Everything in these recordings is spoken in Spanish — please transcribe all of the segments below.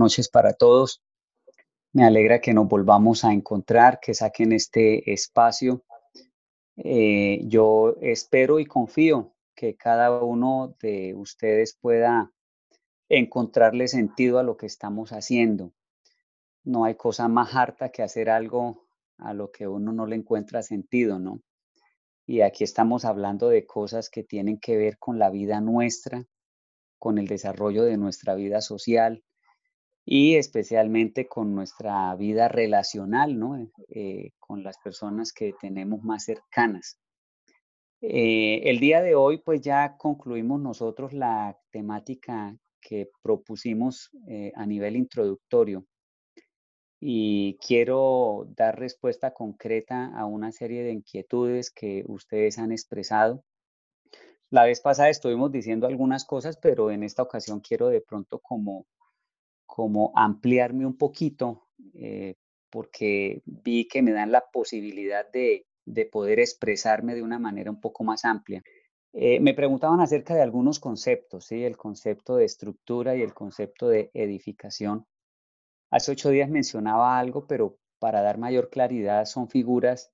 noches para todos. Me alegra que nos volvamos a encontrar, que saquen este espacio. Eh, yo espero y confío que cada uno de ustedes pueda encontrarle sentido a lo que estamos haciendo. No hay cosa más harta que hacer algo a lo que uno no le encuentra sentido, ¿no? Y aquí estamos hablando de cosas que tienen que ver con la vida nuestra, con el desarrollo de nuestra vida social, y especialmente con nuestra vida relacional, ¿no? Eh, con las personas que tenemos más cercanas. Eh, el día de hoy, pues ya concluimos nosotros la temática que propusimos eh, a nivel introductorio y quiero dar respuesta concreta a una serie de inquietudes que ustedes han expresado. La vez pasada estuvimos diciendo algunas cosas, pero en esta ocasión quiero de pronto como como ampliarme un poquito, eh, porque vi que me dan la posibilidad de, poder expresarme de una manera un poco más amplia. Eh, me preguntaban acerca de algunos conceptos, ¿sí? el concepto de estructura y el concepto de edificación. Hace ocho días mencionaba algo, pero para dar mayor claridad son figuras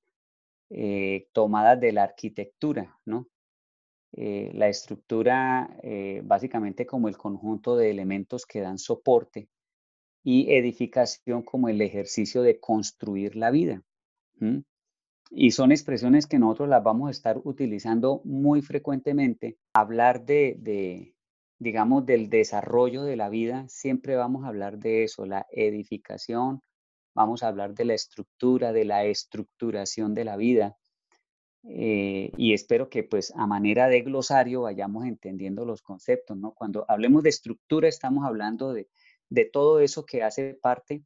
eh, tomadas de la arquitectura, ¿no? Eh, la estructura eh, básicamente como el conjunto de elementos que dan soporte y edificación como el ejercicio de construir la vida. Y son expresiones que nosotros las vamos a estar utilizando muy frecuentemente. Hablar de, de, digamos, del desarrollo de la vida, siempre vamos a hablar de eso, la edificación, vamos a hablar de la estructura, de la estructuración de la vida. Eh, y espero que pues a manera de glosario vayamos entendiendo los conceptos, ¿no? Cuando hablemos de estructura estamos hablando de, todo eso que hace parte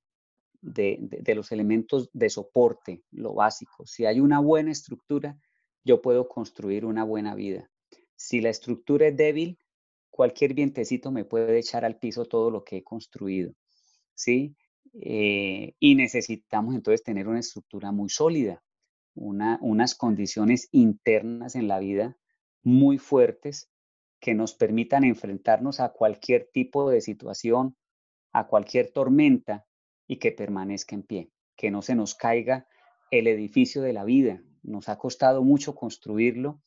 de, de, los elementos de soporte, lo básico. Si hay una buena estructura, yo puedo construir una buena vida. Si la estructura es débil, cualquier vientecito me puede echar al piso todo lo que he construido, ¿sí? Eh, y necesitamos entonces tener una estructura muy sólida unas condiciones internas en la vida muy fuertes que nos permitan enfrentarnos a cualquier tipo de situación, a cualquier tormenta y que permanezca en pie, que no se nos caiga el edificio de la vida. Nos ha costado mucho construirlo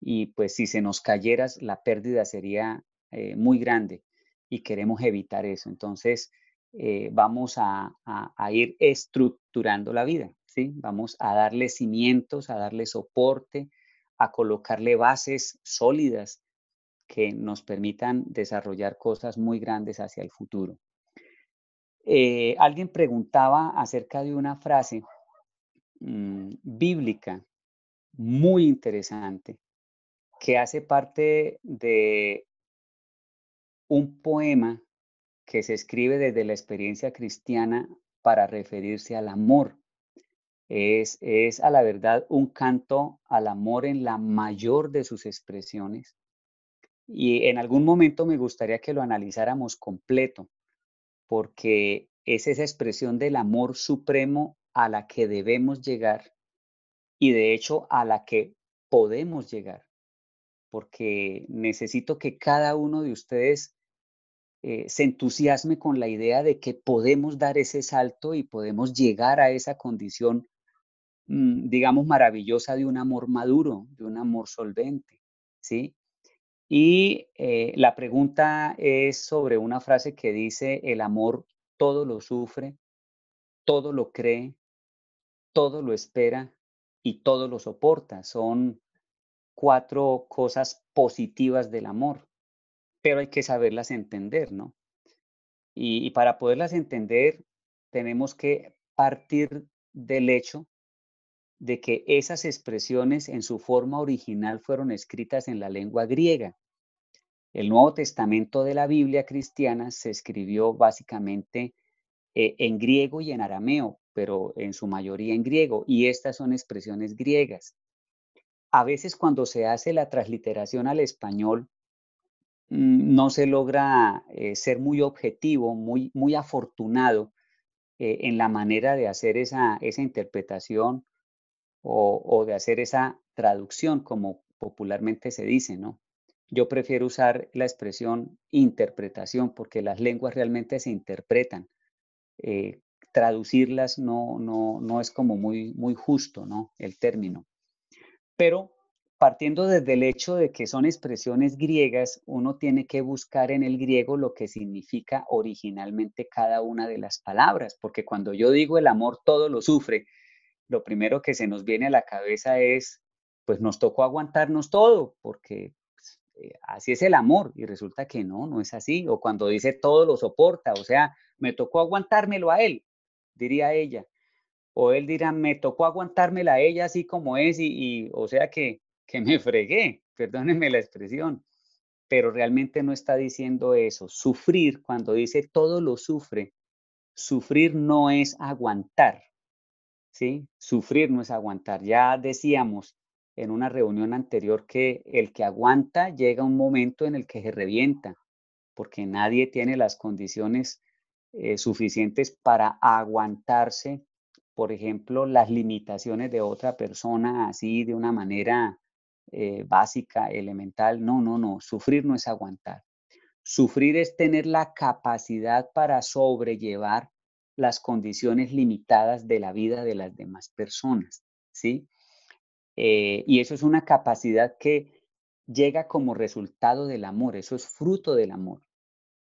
y pues si se nos cayera la pérdida sería eh, muy grande y queremos evitar eso. Entonces eh, vamos a ir estructurando la vida. Vamos a darle cimientos, a darle soporte, a colocarle bases sólidas que nos permitan desarrollar cosas muy grandes hacia el futuro. Eh, alguien preguntaba acerca de una frase mm, bíblica muy interesante que hace parte de un poema que se escribe desde la experiencia cristiana para referirse al amor. Es, es a la verdad un canto al amor en la mayor de sus expresiones. Y en algún momento me gustaría que lo analizáramos completo, porque es esa expresión del amor supremo a la que debemos llegar y de hecho a la que podemos llegar, porque necesito que cada uno de ustedes eh, se entusiasme con la idea de que podemos dar ese salto y podemos llegar a esa condición digamos, maravillosa de un amor maduro, de un amor solvente, ¿sí? Y eh, la pregunta es sobre una frase que dice, el amor todo lo sufre, todo lo cree, todo lo espera y todo lo soporta. Son cuatro cosas positivas del amor, pero hay que saberlas entender, ¿no? y para poderlas entender, tenemos que partir del hecho de que esas expresiones en su forma original fueron escritas en la lengua griega. El Nuevo Testamento de la Biblia cristiana se escribió básicamente eh, en griego y en arameo, pero en su mayoría en griego, y estas son expresiones griegas. A veces cuando se hace la transliteración al español, mm, no se logra eh, ser muy objetivo, muy, muy afortunado eh, en la manera de hacer esa, esa interpretación o, de hacer esa traducción, como popularmente se dice, ¿no? yo prefiero usar la expresión interpretación porque las lenguas realmente se interpretan. Eh, traducirlas no, no, no es como muy, muy justo, ¿no? El término. Pero partiendo desde el hecho de que son expresiones griegas, uno tiene que buscar en el griego lo que significa originalmente cada una de las palabras, porque cuando yo digo el amor todo lo sufre, lo primero que se nos viene a la cabeza es, pues nos tocó aguantarnos todo, porque pues, eh, así es el amor, y resulta que no, no es así, o cuando dice todo lo soporta, o sea, me tocó aguantármelo a él, diría ella, o él dirá, me tocó aguantármela a ella así como es, y, o sea que, que me fregué, perdónenme la expresión, pero realmente no está diciendo eso. Sufrir, cuando dice todo lo sufre, sufrir no es aguantar, ¿sí? Sufrir no es aguantar. Ya decíamos en una reunión anterior que el que aguanta llega un momento en el que se revienta, porque nadie tiene las condiciones eh, suficientes para aguantarse por ejemplo, las limitaciones de otra persona así de una manera eh, básica, elemental. No, no, no, sufrir no es aguantar. Sufrir es tener la capacidad para sobrellevar las condiciones limitadas de la vida de las demás personas, ¿sí? Eh, y eso es una capacidad que llega como resultado del amor, eso es fruto del amor.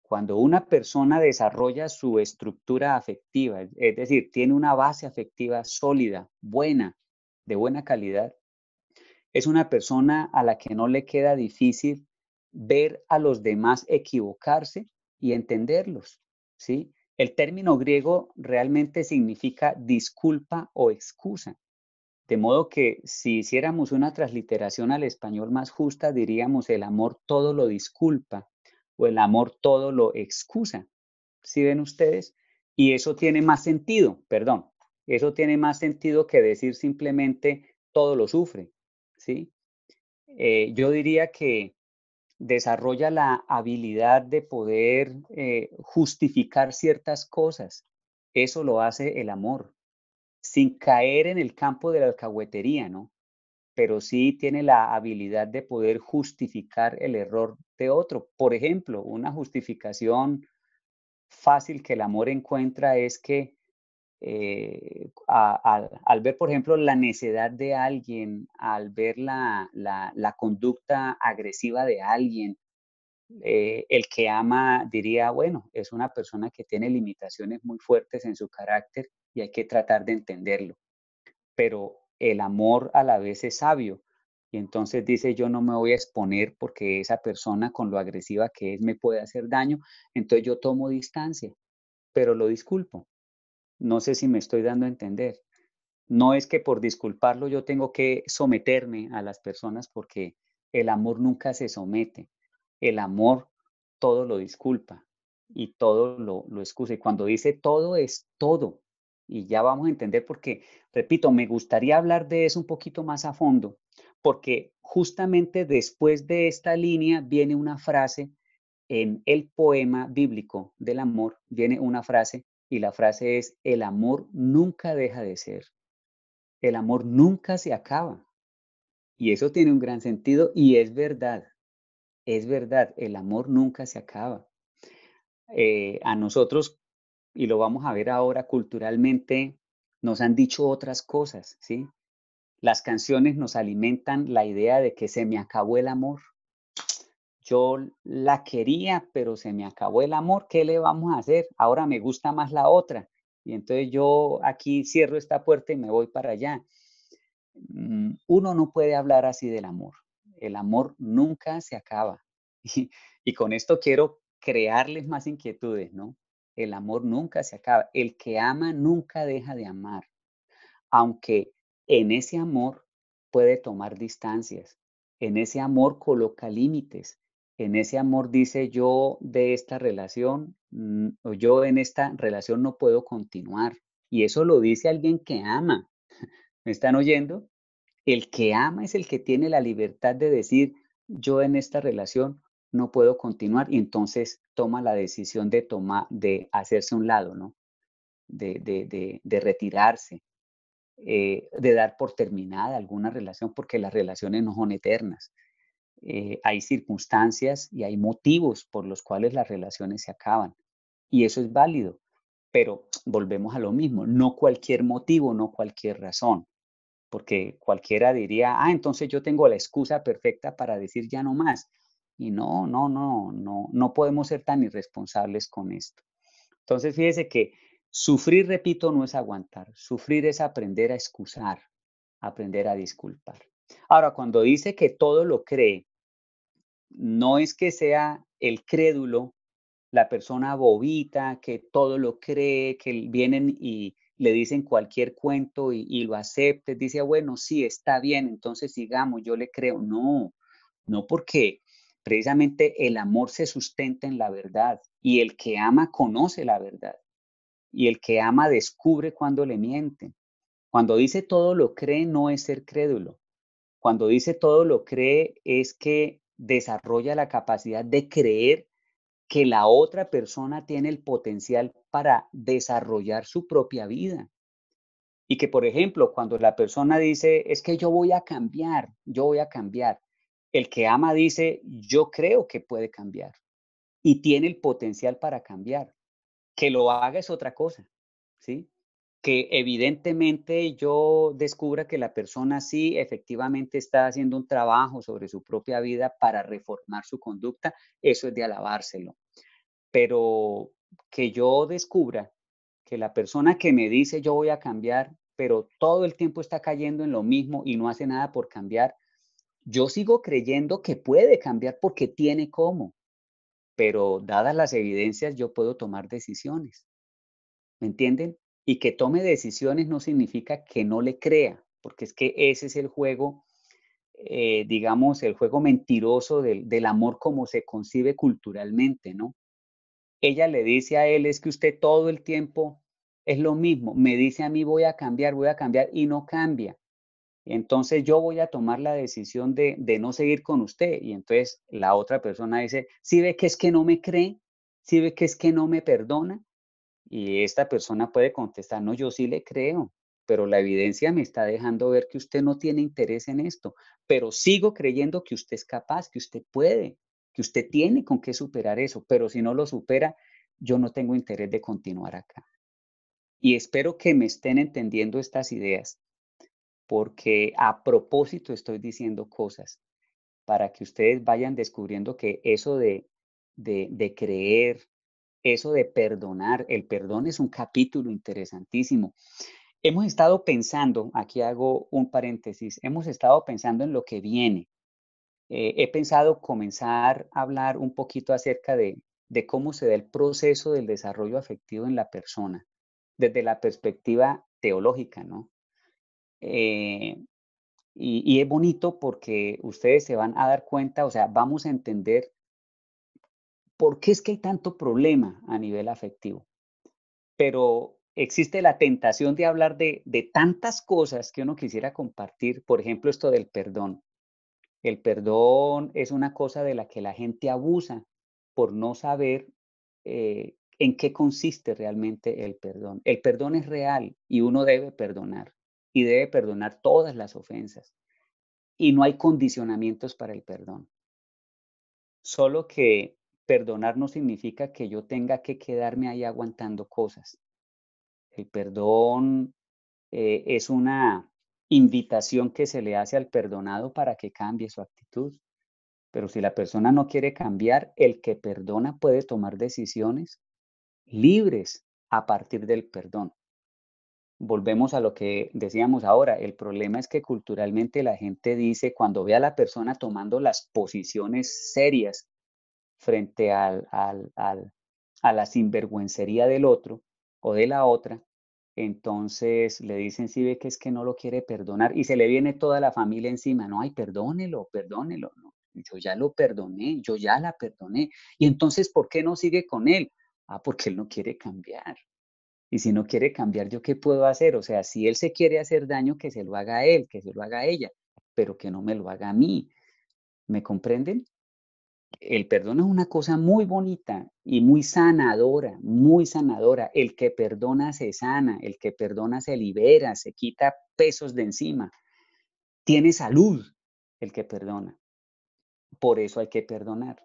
Cuando una persona desarrolla su estructura afectiva, es decir, tiene una base afectiva sólida, buena, de buena calidad, es una persona a la que no le queda difícil ver a los demás equivocarse y entenderlos, ¿sí? El término griego realmente significa disculpa o excusa. De modo que si hiciéramos una transliteración al español más justa, diríamos el amor todo lo disculpa o el amor todo lo excusa. ¿Sí ven ustedes? Y eso tiene más sentido, perdón, eso tiene más sentido que decir simplemente todo lo sufre, ¿sí? Eh, yo diría que desarrolla la habilidad de poder eh, justificar ciertas cosas. Eso lo hace el amor, sin caer en el campo de la alcahuetería, ¿no? pero sí tiene la habilidad de poder justificar el error de otro. Por ejemplo, una justificación fácil que el amor encuentra es que eh, al ver, por ejemplo, la necedad de alguien, al ver la, conducta agresiva de alguien, eh, el que ama diría, bueno, es una persona que tiene limitaciones muy fuertes en su carácter y hay que tratar de entenderlo. Pero el amor a la vez es sabio. Y entonces dice, yo no me voy a exponer porque esa persona con lo agresiva que es me puede hacer daño. Entonces yo tomo distancia, pero lo disculpo. No sé si me estoy dando a entender. No es que por disculparlo yo tengo que someterme a las personas porque el amor nunca se somete. El amor todo lo disculpa y todo lo, lo excusa. Y cuando dice todo es todo y ya vamos a entender porque, repito, me gustaría hablar de eso un poquito más a fondo, porque justamente después de esta línea viene una frase en el poema bíblico del amor, viene una frase y la frase es, el amor nunca deja de ser, el amor nunca se acaba. Y eso tiene un gran sentido y es verdad, es verdad, el amor nunca se acaba. Eh, a nosotros y lo vamos a ver ahora culturalmente, nos han dicho otras cosas, ¿sí? Las canciones nos alimentan la idea de que se me acabó el amor. Yo la quería, pero se me acabó el amor. ¿Qué le vamos a hacer? Ahora me gusta más la otra. Y entonces yo aquí cierro esta puerta y me voy para allá. Mm, uno no puede hablar así del amor. El amor nunca se acaba. Y, y con esto quiero crearles más inquietudes, ¿no? el amor nunca se acaba. El que ama nunca deja de amar, aunque en ese amor puede tomar distancias, en ese amor coloca límites, en ese amor dice yo de esta relación, yo en esta relación no puedo continuar. Y eso lo dice alguien que ama. ¿Me están oyendo? El que ama es el que tiene la libertad de decir yo en esta relación no puedo continuar y entonces toma la decisión de, tomar, de hacerse un lado, ¿no? De, de, de, retirarse, eh, de dar por terminada alguna relación, porque las relaciones no son eternas. Eh, hay circunstancias y hay motivos por los cuales las relaciones se acaban. Y eso es válido. Pero volvemos a lo mismo, no cualquier motivo, no cualquier razón. Porque cualquiera diría, ah, entonces yo tengo la excusa perfecta para decir ya no más. Y no, no, no, no, no podemos ser tan irresponsables con esto. Entonces, fíjese que sufrir, repito, no es aguantar. Sufrir es aprender a excusar, aprender a disculpar. Ahora, cuando dice que todo lo cree, no es que sea el crédulo, la persona bobita, que todo lo cree, que vienen y le dicen cualquier cuento y, lo acepte, dice, bueno, sí, está bien, entonces sigamos, yo le creo. No, no porque precisamente el amor se sustenta en la verdad y el que ama conoce la verdad y el que ama descubre cuando le mienten. Cuando dice todo lo cree no es ser crédulo. Cuando dice todo lo cree es que desarrolla la capacidad de creer que la otra persona tiene el potencial para desarrollar su propia vida. Y que, por ejemplo, cuando la persona dice, es que yo voy a cambiar, yo voy a cambiar, el que ama dice, yo creo que puede cambiar y tiene el potencial para cambiar. Que lo haga es otra cosa, ¿sí? Que evidentemente yo descubra que la persona sí efectivamente está haciendo un trabajo sobre su propia vida para reformar su conducta, eso es de alabárselo. Pero que yo descubra que la persona que me dice yo voy a cambiar, pero todo el tiempo está cayendo en lo mismo y no hace nada por cambiar, yo sigo creyendo que puede cambiar porque tiene cómo, pero dadas las evidencias yo puedo tomar decisiones. ¿Me entienden? Y que tome decisiones no significa que no le crea, porque es que ese es el juego, eh, digamos, el juego mentiroso del, del amor como se concibe culturalmente, ¿no? Ella le dice a él, es que usted todo el tiempo es lo mismo, me dice a mí voy a cambiar, voy a cambiar y no cambia. Entonces yo voy a tomar la decisión de, de, no seguir con usted. Y entonces la otra persona dice, si ve que es que no me cree, si ve que es que no me perdona, y esta persona puede contestar, no, yo sí le creo, pero la evidencia me está dejando ver que usted no tiene interés en esto, pero sigo creyendo que usted es capaz, que usted puede, que usted tiene con qué superar eso, pero si no lo supera, yo no tengo interés de continuar acá. Y espero que me estén entendiendo estas ideas, porque a propósito estoy diciendo cosas para que ustedes vayan descubriendo que eso de, de, de creer, eso de perdonar, el perdón es un capítulo interesantísimo. Hemos estado pensando, aquí hago un paréntesis, hemos estado pensando en lo que viene. Eh, he pensado comenzar a hablar un poquito acerca de, cómo se da el proceso del desarrollo afectivo en la persona, desde la perspectiva teológica, ¿no? Eh, y, y, es bonito porque ustedes se van a dar cuenta, o sea, vamos a entender ¿por qué es que hay tanto problema a nivel afectivo? Pero existe la tentación de hablar de, tantas cosas que uno quisiera compartir, por ejemplo, esto del perdón. El perdón es una cosa de la que la gente abusa por no saber eh, en qué consiste realmente el perdón. El perdón es real y uno debe perdonar y debe perdonar todas las ofensas. Y no hay condicionamientos para el perdón. Solo que perdonar no significa que yo tenga que quedarme ahí aguantando cosas. El perdón eh, es una invitación que se le hace al perdonado para que cambie su actitud. Pero si la persona no quiere cambiar, el que perdona puede tomar decisiones libres a partir del perdón. Volvemos a lo que decíamos ahora. El problema es que culturalmente la gente dice, cuando ve a la persona tomando las posiciones serias frente al, a la sinvergüencería del otro o de la otra, entonces le dicen, si ve que es que no lo quiere perdonar y se le viene toda la familia encima, no, ay, perdónelo, perdónelo, no, yo ya lo perdoné, yo ya la perdoné. Y entonces, ¿por qué no sigue con él? Ah, porque él no quiere cambiar. Y si no quiere cambiar, ¿yo qué puedo hacer? O sea, si él se quiere hacer daño, que se lo haga él, que se lo haga ella, pero que no me lo haga a mí. ¿Me comprenden? El perdón es una cosa muy bonita y muy sanadora, muy sanadora. El que perdona se sana, el que perdona se libera, se quita pesos de encima. Tiene salud el que perdona. Por eso hay que perdonar.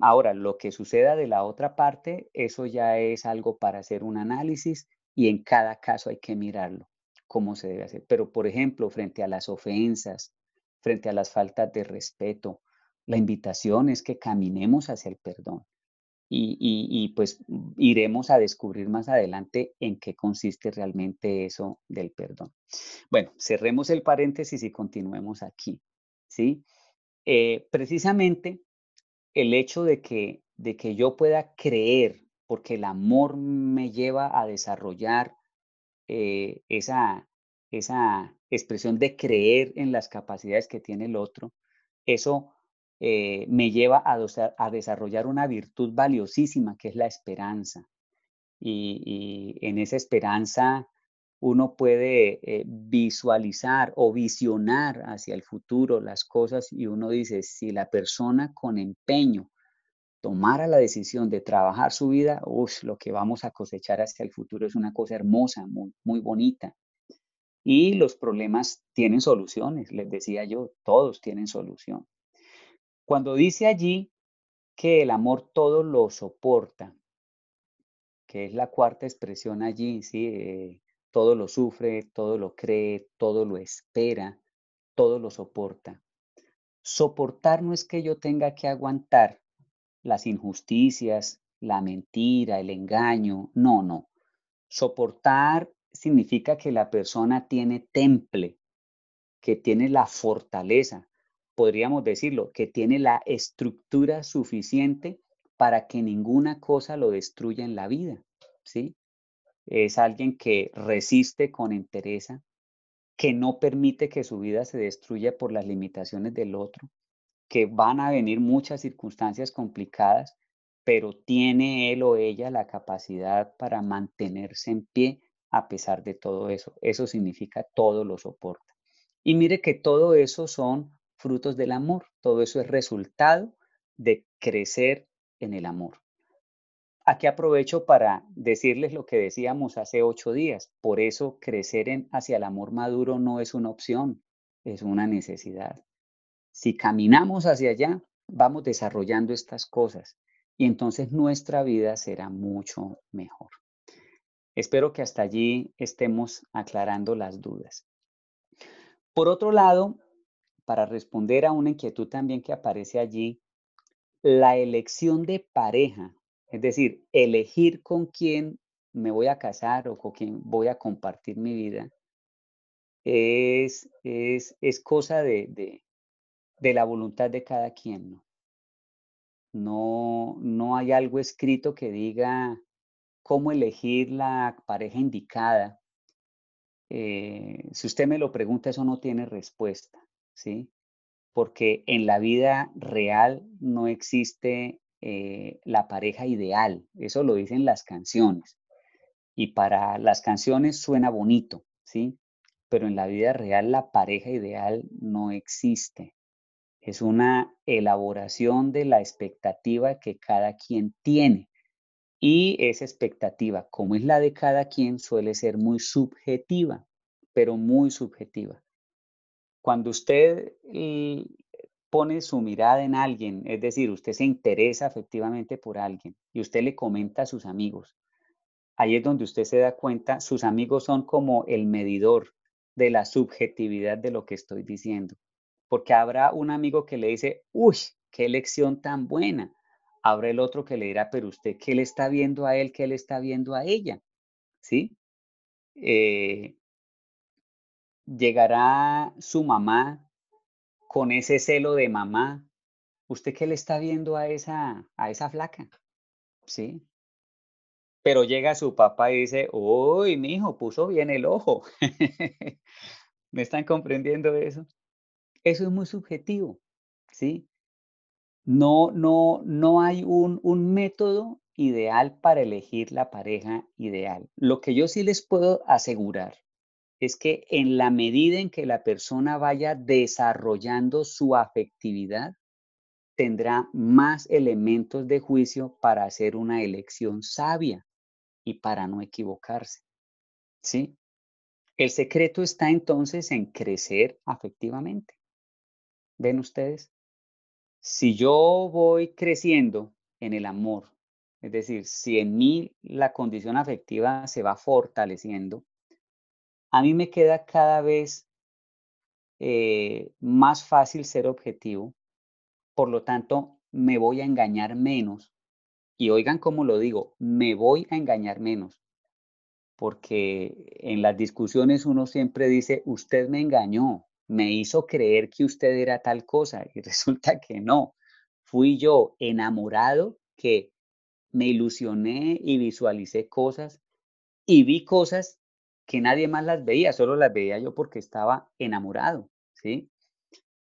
Ahora, lo que suceda de la otra parte, eso ya es algo para hacer un análisis y en cada caso hay que mirarlo, cómo se debe hacer. Pero, por ejemplo, frente a las ofensas, frente a las faltas de respeto, la invitación es que caminemos hacia el perdón. Y, pues iremos a descubrir más adelante en qué consiste realmente eso del perdón. Bueno, cerremos el paréntesis y continuemos aquí. ¿sí? Eh, precisamente el hecho de que, de que yo pueda creer, porque el amor me lleva a desarrollar eh, esa, esa expresión de creer en las capacidades que tiene el otro, eso eh, me lleva a, desarrollar una virtud valiosísima que es la esperanza. Y, en esa esperanza uno puede eh, visualizar o visionar hacia el futuro las cosas y uno dice, si la persona con empeño tomara la decisión de trabajar su vida, lo que vamos a cosechar hacia el futuro es una cosa hermosa, muy, muy bonita. Y los problemas tienen soluciones, les decía yo, todos tienen solución. Cuando dice allí que el amor todo lo soporta, que es la cuarta expresión allí, ¿sí? Eh, todo lo sufre, todo lo cree, todo lo espera, todo lo soporta. Soportar no es que yo tenga que aguantar las injusticias, la mentira, el engaño, no, no. Soportar significa que la persona tiene temple, que tiene la fortaleza, podríamos decirlo, que tiene la estructura suficiente para que ninguna cosa lo destruya en la vida, ¿sí? Es alguien que resiste con entereza, que no permite que su vida se destruya por las limitaciones del otro, que van a venir muchas circunstancias complicadas, pero tiene él o ella la capacidad para mantenerse en pie a pesar de todo eso. Eso significa todo lo soporta. Y mire que todo eso son frutos del amor, todo eso es resultado de crecer en el amor. Aquí aprovecho para decirles lo que decíamos hace ocho días. Por eso crecer en, hacia el amor maduro no es una opción, es una necesidad. Si caminamos hacia allá, vamos desarrollando estas cosas y entonces nuestra vida será mucho mejor. Espero que hasta allí estemos aclarando las dudas. Por otro lado, para responder a una inquietud también que aparece allí, la elección de pareja es decir, elegir con quién me voy a casar o con quién voy a compartir mi vida es, es, cosa de, la voluntad de cada quien. ¿no? No, no hay algo escrito que diga cómo elegir la pareja indicada. Eh, si usted me lo pregunta, eso no tiene respuesta, ¿sí? Porque en la vida real no existe eh, la pareja ideal. Eso lo dicen las canciones. Y para las canciones suena bonito, ¿sí? Pero en la vida real la pareja ideal no existe. Es una elaboración de la expectativa que cada quien tiene. Y esa expectativa, como es la de cada quien, suele ser muy subjetiva, pero muy subjetiva. Cuando usted pone su mirada en alguien, es decir, usted se interesa efectivamente por alguien y usted le comenta a sus amigos, ahí es donde usted se da cuenta, sus amigos son como el medidor de la subjetividad de lo que estoy diciendo. Porque habrá un amigo que le dice, uy, qué lección tan buena. Habrá el otro que le dirá, pero usted, ¿qué le está viendo a él? ¿Qué le está viendo a ella? ¿Sí? Eh, llegará su mamá con ese celo de mamá, ¿usted qué le está viendo a esa, a esa flaca? ¿Sí? Pero llega su papá y dice, uy, mi hijo puso bien el ojo. ¿Me están comprendiendo eso? Eso es muy subjetivo, ¿sí? No, no, no hay un, un método ideal para elegir la pareja ideal. Lo que yo sí les puedo asegurar es que en la medida en que la persona vaya desarrollando su afectividad, tendrá más elementos de juicio para hacer una elección sabia y para no equivocarse. ¿Sí? El secreto está entonces en crecer afectivamente. ¿Ven ustedes? Si yo voy creciendo en el amor, es decir, si en mí la condición afectiva se va fortaleciendo, a mí me queda cada vez eh, más fácil ser objetivo, por lo tanto, me voy a engañar menos. Y oigan cómo lo digo, me voy a engañar menos porque en las discusiones uno siempre dice, usted me engañó, me hizo creer que usted era tal cosa y resulta que no. Fui yo enamorado que me ilusioné y visualicé cosas y vi cosas que nadie más las veía, solo las veía yo porque estaba enamorado, ¿sí?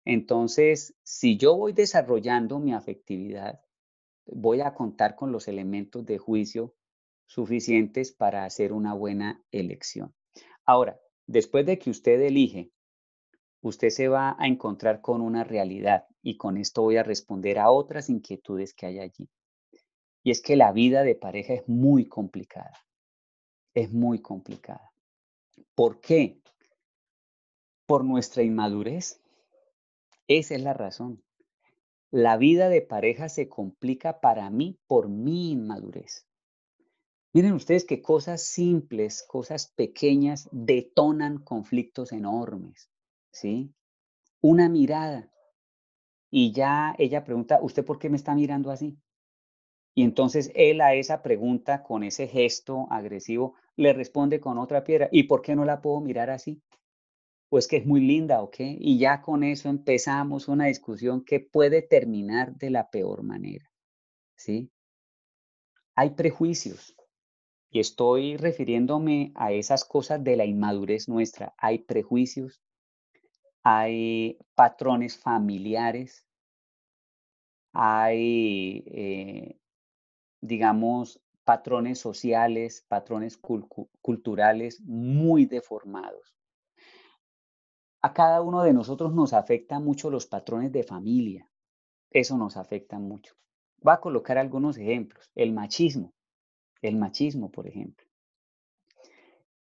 Entonces, si yo voy desarrollando mi afectividad, voy a contar con los elementos de juicio suficientes para hacer una buena elección. Ahora, después de que usted elige, usted se va a encontrar con una realidad y con esto voy a responder a otras inquietudes que hay allí. Y es que la vida de pareja es muy complicada. Es muy complicada. ¿Por qué? Por nuestra inmadurez. Esa es la razón. La vida de pareja se complica para mí por mi inmadurez. Miren ustedes que cosas simples, cosas pequeñas detonan conflictos enormes, ¿sí? Una mirada y ya ella pregunta, ¿usted por qué me está mirando así? Y entonces él a esa pregunta, con ese gesto agresivo, le responde con otra piedra, ¿y por qué no la puedo mirar así? Pues que es muy linda, ¿ok? Y ya con eso empezamos una discusión que puede terminar de la peor manera, ¿sí? Hay prejuicios, y estoy refiriéndome a esas cosas de la inmadurez nuestra. Hay prejuicios, hay patrones familiares, hay, eh, digamos, patrones sociales, patrones culturales muy deformados. A cada uno de nosotros nos afectan mucho los patrones de familia. Eso nos afecta mucho. Voy a colocar algunos ejemplos. El machismo. El machismo, por ejemplo.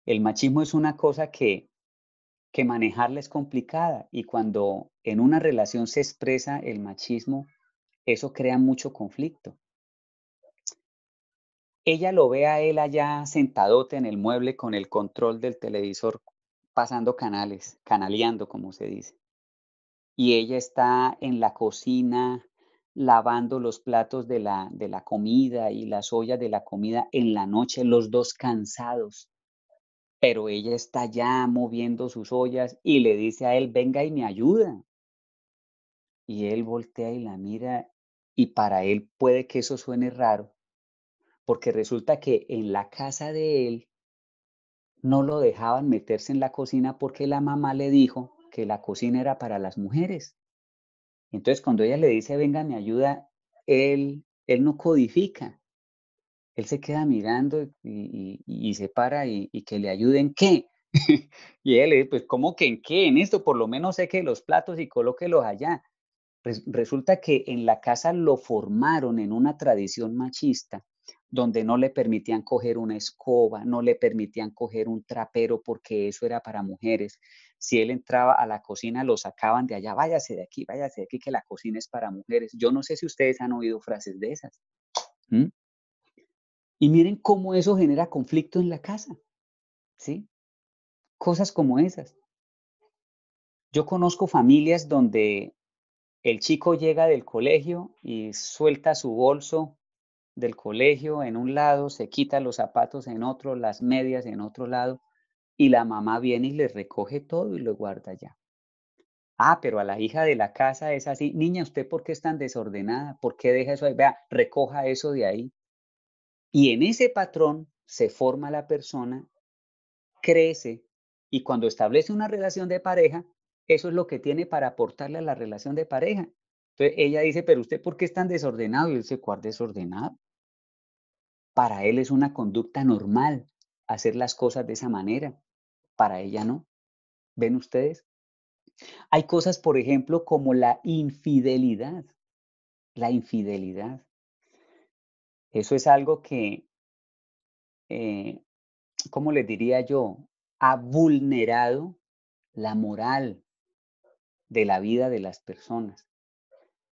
El machismo es una cosa que, que manejarla es complicada y cuando en una relación se expresa el machismo, eso crea mucho conflicto. Ella lo ve a él allá sentadote en el mueble con el control del televisor pasando canales, canaleando como se dice. Y ella está en la cocina lavando los platos de la, de la comida y las ollas de la comida en la noche, los dos cansados. Pero ella está ya moviendo sus ollas y le dice a él, venga y me ayuda. Y él voltea y la mira y para él puede que eso suene raro, porque resulta que en la casa de él no lo dejaban meterse en la cocina porque la mamá le dijo que la cocina era para las mujeres. Entonces, cuando ella le dice, venga, me ayuda, él, él no codifica. Él se queda mirando y, se para y, que le ayuden qué. y él pues, ¿cómo que en qué? En esto, por lo menos sé que los platos y colóquelos allá. resulta que en la casa lo formaron en una tradición machista donde no le permitían coger una escoba, no le permitían coger un trapero porque eso era para mujeres. Si él entraba a la cocina, lo sacaban de allá, váyase de aquí, váyase de aquí, que la cocina es para mujeres. Yo no sé si ustedes han oído frases de esas. Y miren cómo eso genera conflicto en la casa. ¿Sí? Cosas como esas. Yo conozco familias donde el chico llega del colegio y suelta su bolso del colegio en un lado, se quita los zapatos en otro, las medias en otro lado, y la mamá viene y le recoge todo y lo guarda allá. Ah, pero a la hija de la casa es así, niña, ¿usted por qué es tan desordenada? ¿Por qué deja eso ahí? Vea, recoja eso de ahí. Y en ese patrón se forma la persona, crece, y cuando establece una relación de pareja, eso es lo que tiene para aportarle a la relación de pareja. Entonces ella dice, pero usted por qué es tan desordenado? Y él dice, ¿cuál desordenado? Para él es una conducta normal hacer las cosas de esa manera. Para ella no. ¿Ven ustedes? Hay cosas, por ejemplo, como la infidelidad. La infidelidad. Eso es algo que, eh, ¿cómo les diría yo? Ha vulnerado la moral de la vida de las personas.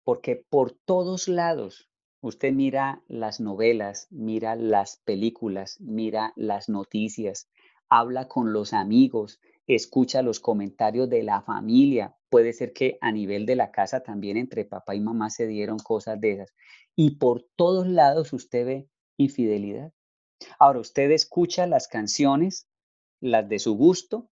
porque por todos lados usted mira las novelas, mira las películas, mira las noticias, habla con los amigos, escucha los comentarios de la familia. Puede ser que a nivel de la casa también entre papá y mamá se dieron cosas de esas. Y por todos lados usted ve infidelidad. Ahora, usted escucha las canciones, las de su gusto,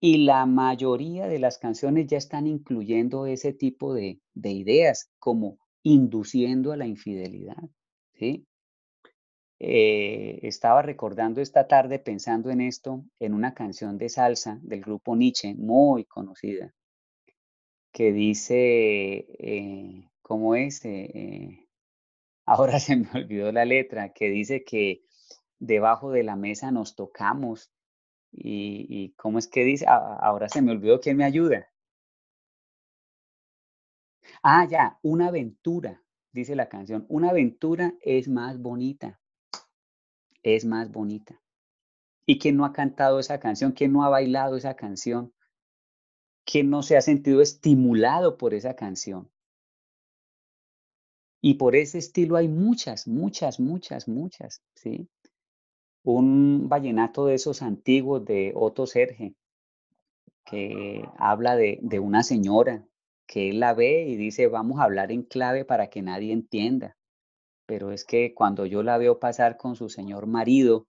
y la mayoría de las canciones ya están incluyendo ese tipo de, de ideas, como induciendo a la infidelidad. Eh, estaba recordando esta tarde pensando en esto, en una canción de salsa del grupo Nietzsche, muy conocida, que dice, eh, ¿cómo es? Eh, ahora se me olvidó la letra, que dice que debajo de la mesa nos tocamos. ¿Y, cómo es que dice? ahora se me olvidó quién me ayuda. Ah, ya, una aventura, dice la canción. Una aventura es más bonita es más bonita. ¿Y quién no ha cantado esa canción? ¿Quién no ha bailado esa canción? ¿Quién no se ha sentido estimulado por esa canción? Y por ese estilo hay muchas, muchas, muchas, muchas, ¿sí? Un vallenato de esos antiguos de Otto Serge, que habla de, de una señora que él la ve y dice, vamos a hablar en clave para que nadie entienda pero es que cuando yo la veo pasar con su señor marido,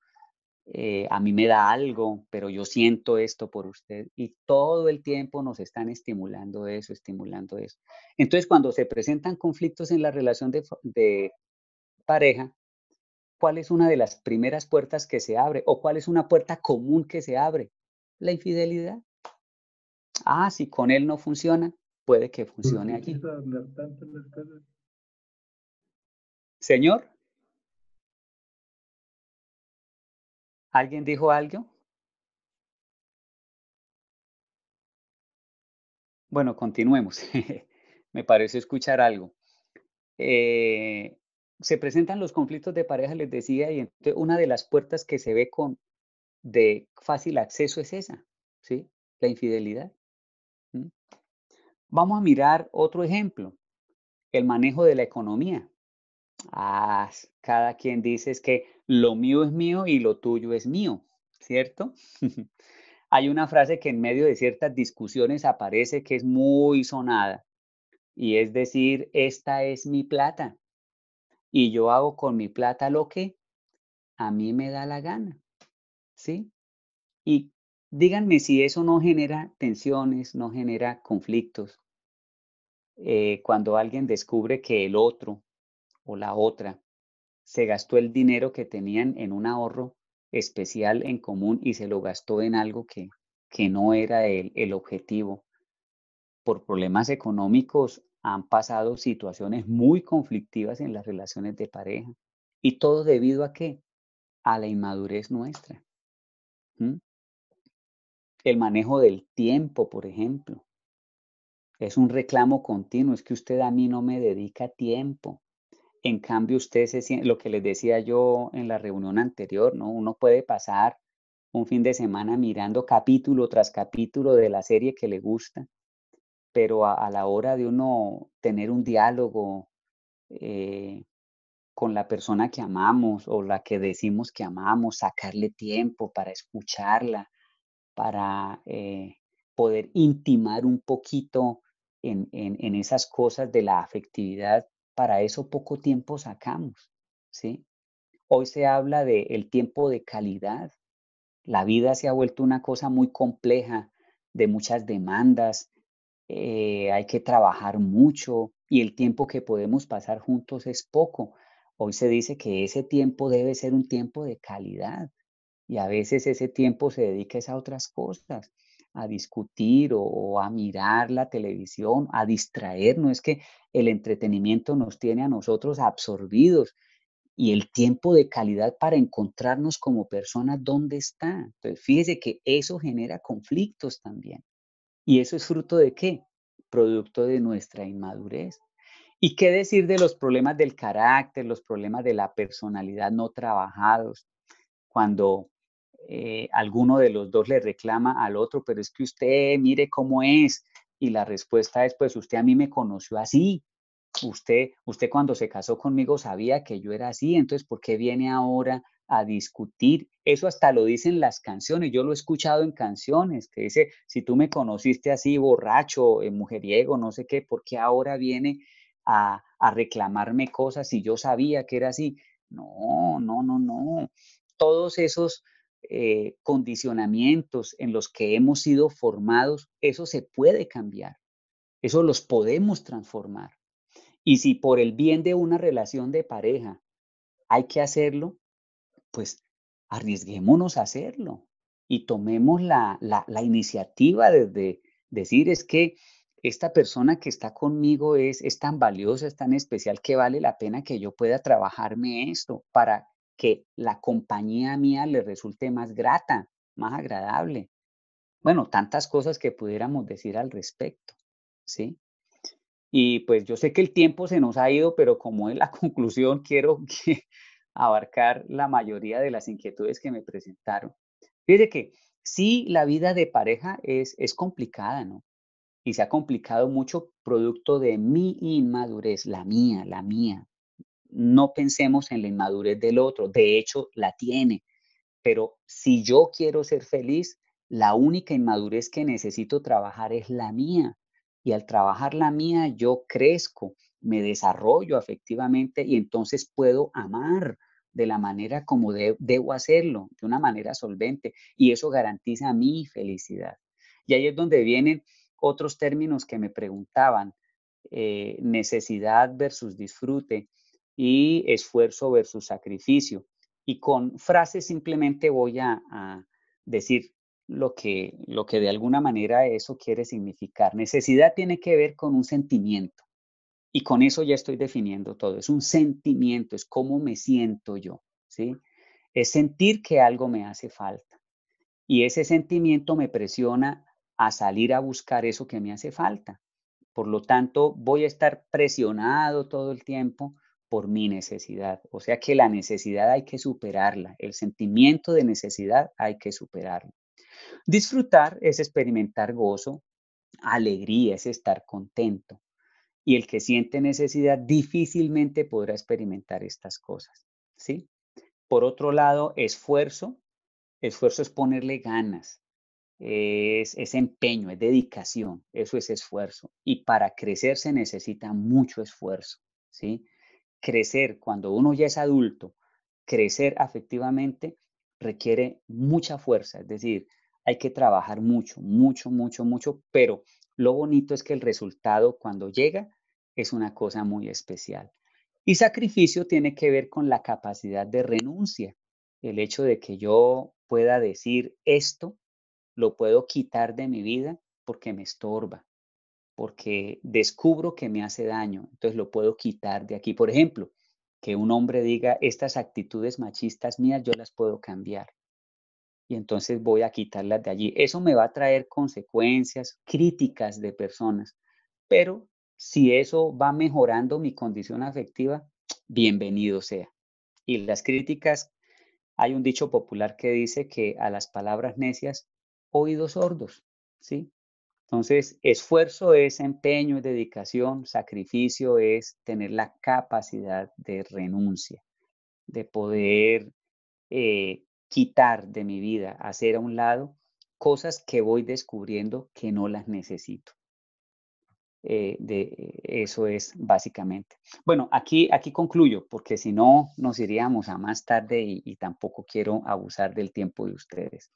eh, a mí me da algo, pero yo siento esto por usted y todo el tiempo nos están estimulando eso, estimulando eso. Entonces, cuando se presentan conflictos en la relación de, de pareja, ¿cuál es una de las primeras puertas que se abre o cuál es una puerta común que se abre? La infidelidad. Ah, si con él no funciona, puede que funcione aquí. Señor. ¿Alguien dijo algo? Bueno, continuemos. Me parece escuchar algo. Eh, se presentan los conflictos de pareja, les decía, y una de las puertas que se ve con de fácil acceso es esa, ¿sí? La infidelidad. Vamos a mirar otro ejemplo, el manejo de la economía. Ah, cada quien dice que lo mío es mío y lo tuyo es mío, ¿cierto? Hay una frase que en medio de ciertas discusiones aparece que es muy sonada y es decir, esta es mi plata y yo hago con mi plata lo que a mí me da la gana, ¿sí? Y díganme si eso no genera tensiones, no genera conflictos. Eh, cuando alguien descubre que el otro o la otra se gastó el dinero que tenían en un ahorro especial en común y se lo gastó en algo que, que no era el, el objetivo. Por problemas económicos han pasado situaciones muy conflictivas en las relaciones de pareja. ¿Y todo debido a qué? A la inmadurez nuestra. El manejo del tiempo, por ejemplo. Es un reclamo continuo, es que usted a mí no me dedica tiempo. En cambio, usted se lo que les decía yo en la reunión anterior, ¿no? Uno puede pasar un fin de semana mirando capítulo tras capítulo de la serie que le gusta, pero a, la hora de uno tener un diálogo eh, con la persona que amamos o la que decimos que amamos, sacarle tiempo para escucharla, para eh, poder intimar un poquito en, en esas cosas de la afectividad, para eso poco tiempo sacamos, ¿sí? Hoy se habla de el tiempo de calidad. La vida se ha vuelto una cosa muy compleja, de muchas demandas, eh, hay que trabajar mucho y el tiempo que podemos pasar juntos es poco. Hoy se dice que ese tiempo debe ser un tiempo de calidad y a veces ese tiempo se dedica a otras cosas a discutir o, a mirar la televisión, a distraernos. Es que el entretenimiento nos tiene a nosotros absorbidos y el tiempo de calidad para encontrarnos como personas, ¿dónde está? Entonces, fíjese que eso genera conflictos también. ¿Y eso es fruto de qué? Producto de nuestra inmadurez. ¿Y qué decir de los problemas del carácter, los problemas de la personalidad no trabajados? Cuando eh, alguno de los dos le reclama al otro, pero es que usted mire cómo es. Y la respuesta es, pues usted a mí me conoció así. usted, usted cuando se casó conmigo sabía que yo era así, entonces, ¿por qué viene ahora a discutir? Eso hasta lo dicen las canciones, yo lo he escuchado en canciones, que dice, si tú me conociste así, borracho, eh, mujeriego, no sé qué, ¿por qué ahora viene a, a reclamarme cosas si yo sabía que era así? No, no, no, no. Todos esos eh, condicionamientos en los que hemos sido formados, eso se puede cambiar, eso los podemos transformar. Y si por el bien de una relación de pareja hay que hacerlo, pues arriesguémonos a hacerlo y tomemos la, la, iniciativa de, decir es que esta persona que está conmigo es, es tan valiosa, es tan especial que vale la pena que yo pueda trabajarme esto para que la compañía mía le resulte más grata, más agradable. Bueno, tantas cosas que pudiéramos decir al respecto, ¿sí? Y pues yo sé que el tiempo se nos ha ido, pero como es la conclusión, quiero abarcar la mayoría de las inquietudes que me presentaron. Fíjese que sí, la vida de pareja es, es complicada, ¿no? Y se ha complicado mucho producto de mi inmadurez, la mía, la mía, no pensemos en la inmadurez del otro, de hecho la tiene, pero si yo quiero ser feliz, la única inmadurez que necesito trabajar es la mía. Y al trabajar la mía, yo crezco, me desarrollo afectivamente y entonces puedo amar de la manera como debo hacerlo, de una manera solvente. Y eso garantiza mi felicidad. Y ahí es donde vienen otros términos que me preguntaban, eh, necesidad versus disfrute y esfuerzo versus sacrificio. Y con frases simplemente voy a, decir lo que, lo que de alguna manera eso quiere significar. Necesidad tiene que ver con un sentimiento. Y con eso ya estoy definiendo todo. Es un sentimiento, es cómo me siento yo, ¿sí? Es sentir que algo me hace falta. Y ese sentimiento me presiona a salir a buscar eso que me hace falta. Por lo tanto, voy a estar presionado todo el tiempo por mi necesidad. O sea que la necesidad hay que superarla, el sentimiento de necesidad hay que superarlo. Disfrutar es experimentar gozo, alegría, es estar contento. Y el que siente necesidad difícilmente podrá experimentar estas cosas, ¿sí? Por otro lado, esfuerzo. Esfuerzo es ponerle ganas, es, es, empeño, es dedicación, eso es esfuerzo. Y para crecer se necesita mucho esfuerzo, ¿sí? Crecer cuando uno ya es adulto, crecer afectivamente requiere mucha fuerza, es decir, hay que trabajar mucho, mucho, mucho, mucho, pero lo bonito es que el resultado cuando llega es una cosa muy especial. Y sacrificio tiene que ver con la capacidad de renuncia, el hecho de que yo pueda decir esto, lo puedo quitar de mi vida porque me estorba, porque descubro que me hace daño, entonces lo puedo quitar de aquí. Por ejemplo, que un hombre diga, estas actitudes machistas mías yo las puedo cambiar. Y entonces voy a quitarlas de allí. Eso me va a traer consecuencias, críticas de personas. Pero si eso va mejorando mi condición afectiva, bienvenido sea. Y las críticas, hay un dicho popular que dice que a las palabras necias, oídos sordos, ¿sí? Entonces, esfuerzo es empeño, es dedicación, sacrificio es tener la capacidad de renuncia, de poder eh, quitar de mi vida, hacer a un lado cosas que voy descubriendo que no las necesito. Eh, de, eso es básicamente. Bueno, aquí, aquí concluyo, porque si no nos iríamos a más tarde y tampoco quiero abusar del tiempo de ustedes.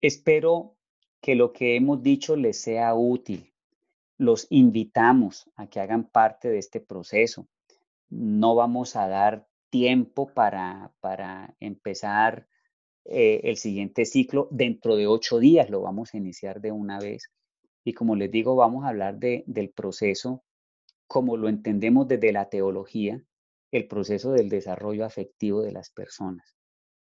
Espero que lo que hemos dicho les sea útil. Los invitamos a que hagan parte de este proceso. No vamos a dar tiempo para, para empezar eh, el siguiente ciclo. Dentro de ocho días lo vamos a iniciar de una vez. Y como les digo, vamos a hablar de, del proceso como lo entendemos desde la teología, el proceso del desarrollo afectivo de las personas.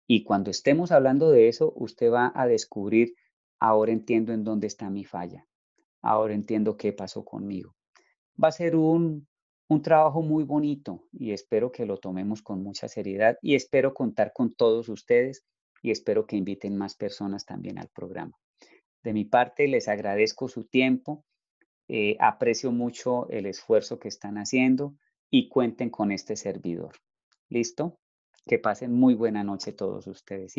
Y cuando estemos hablando de eso, usted va a descubrir ahora entiendo en dónde está mi falla, ahora entiendo qué pasó conmigo. Va a ser un, un trabajo muy bonito y espero que lo tomemos con mucha seriedad y espero contar con todos ustedes y espero que inviten más personas también al programa. De mi parte, les agradezco su tiempo eh, aprecio mucho el esfuerzo que están haciendo y cuenten con este servidor. ¿Listo? Que pasen muy buena noche todos ustedes.